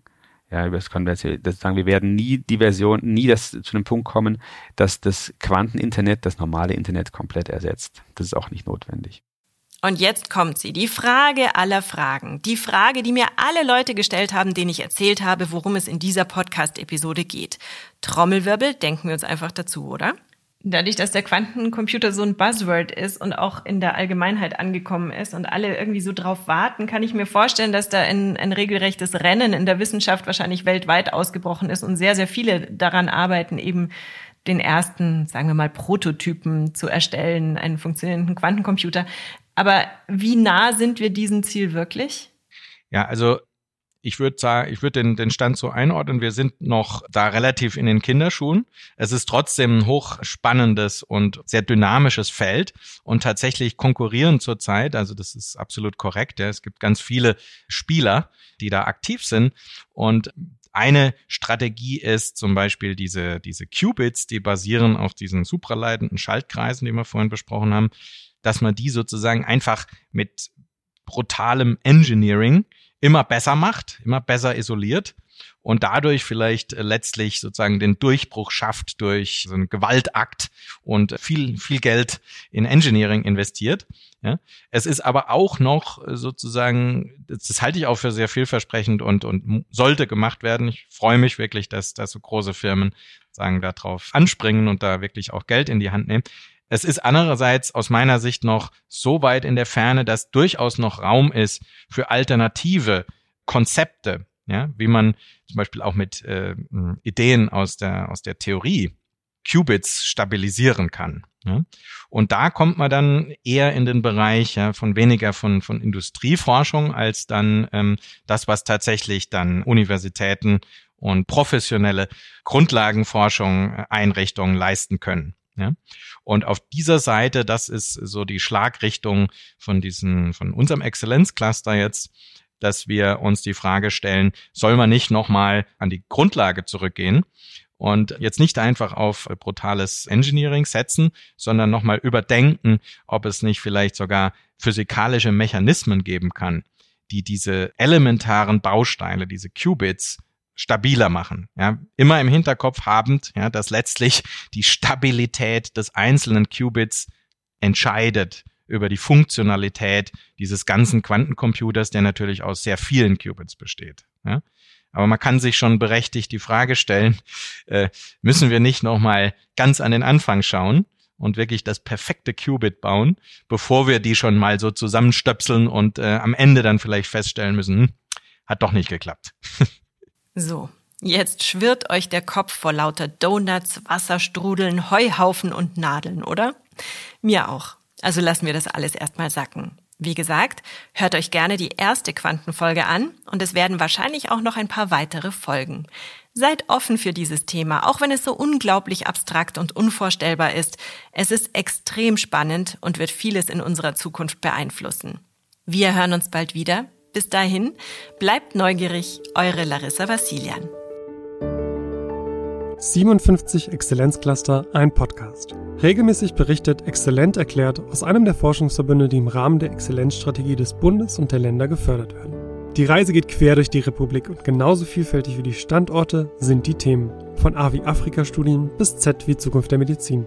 ja, über das konventionelle, sagen, wir werden nie die Version, nie das zu einem Punkt kommen, dass das Quanteninternet das normale Internet komplett ersetzt. Das ist auch nicht notwendig. Und jetzt kommt sie, die Frage aller Fragen. Die Frage, die mir alle Leute gestellt haben, denen ich erzählt habe, worum es in dieser Podcast-Episode geht. Trommelwirbel, denken wir uns einfach dazu, oder? Dadurch, dass der Quantencomputer so ein Buzzword ist und auch in der Allgemeinheit angekommen ist und alle irgendwie so drauf warten, kann ich mir vorstellen, dass da ein, ein regelrechtes Rennen in der Wissenschaft wahrscheinlich weltweit ausgebrochen ist und sehr, sehr viele daran arbeiten, eben den ersten, sagen wir mal, Prototypen zu erstellen, einen funktionierenden Quantencomputer. Aber wie nah sind wir diesem Ziel wirklich? Ja, also ich würde sagen, ich würde den, den Stand so einordnen, wir sind noch da relativ in den Kinderschuhen. Es ist trotzdem ein hochspannendes und sehr dynamisches Feld. Und tatsächlich konkurrieren zurzeit, also das ist absolut korrekt, ja, es gibt ganz viele Spieler, die da aktiv sind. Und eine Strategie ist zum Beispiel diese, diese Qubits, die basieren auf diesen supraleitenden Schaltkreisen, die wir vorhin besprochen haben, dass man die sozusagen einfach mit brutalem Engineering immer besser macht, immer besser isoliert und dadurch vielleicht äh, letztlich sozusagen den Durchbruch schafft durch so einen Gewaltakt und viel, viel Geld in Engineering investiert. Ja. Es ist aber auch noch äh, sozusagen, das halte ich auch für sehr vielversprechend und, und sollte gemacht werden. Ich freue mich wirklich, dass, dass so große Firmen sagen, darauf anspringen und da wirklich auch Geld in die Hand nehmen. Es ist andererseits aus meiner Sicht noch so weit in der Ferne, dass durchaus noch Raum ist für alternative Konzepte, ja, wie man zum Beispiel auch mit äh, Ideen aus der, aus der Theorie Qubits stabilisieren kann. Ja. Und da kommt man dann eher in den Bereich ja, von weniger von, von Industrieforschung als dann ähm, das, was tatsächlich dann Universitäten und professionelle Grundlagenforschung, äh, Einrichtungen leisten können. Ja? Und auf dieser Seite, das ist so die Schlagrichtung von diesen, von unserem Exzellenzcluster jetzt, dass wir uns die Frage stellen, soll man nicht nochmal an die Grundlage zurückgehen und jetzt nicht einfach auf brutales Engineering setzen, sondern nochmal überdenken, ob es nicht vielleicht sogar physikalische Mechanismen geben kann, die diese elementaren Bausteine, diese Qubits, stabiler machen. Ja, immer im Hinterkopf habend, ja, dass letztlich die Stabilität des einzelnen Qubits entscheidet über die Funktionalität dieses ganzen Quantencomputers, der natürlich aus sehr vielen Qubits besteht. Ja. Aber man kann sich schon berechtigt die Frage stellen, äh, müssen wir nicht nochmal ganz an den Anfang schauen und wirklich das perfekte Qubit bauen, bevor wir die schon mal so zusammenstöpseln und äh, am Ende dann vielleicht feststellen müssen, hm, hat doch nicht geklappt. (laughs) So, jetzt schwirrt euch der Kopf vor lauter Donuts, Wasserstrudeln, Heuhaufen und Nadeln, oder? Mir auch. Also lassen wir das alles erstmal sacken. Wie gesagt, hört euch gerne die erste Quantenfolge an und es werden wahrscheinlich auch noch ein paar weitere folgen. Seid offen für dieses Thema, auch wenn es so unglaublich abstrakt und unvorstellbar ist. Es ist extrem spannend und wird vieles in unserer Zukunft beeinflussen. Wir hören uns bald wieder. Bis dahin, bleibt neugierig, eure Larissa Vassilian. 57 Exzellenzcluster, ein Podcast. Regelmäßig berichtet Exzellent erklärt aus einem der Forschungsverbünde, die im Rahmen der Exzellenzstrategie des Bundes und der Länder gefördert werden. Die Reise geht quer durch die Republik und genauso vielfältig wie die Standorte sind die Themen. Von A wie Afrika-Studien bis Z wie Zukunft der Medizin.